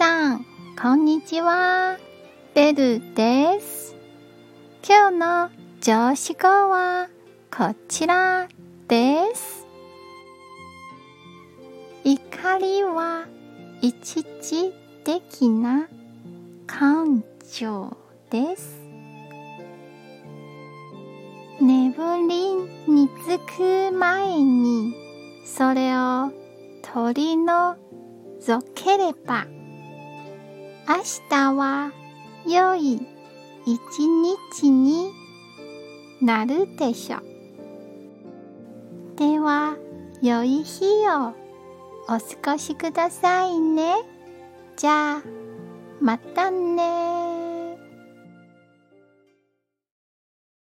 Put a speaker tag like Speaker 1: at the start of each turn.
Speaker 1: さん、こんにちは。ベルです。今日の上司語はこちらです。怒りは一時的な感情です。眠りにつく前にそれを取り除ければ明日は良い一日になるでしょう。では、良い日をお過ごしくださいね。じゃあ、またね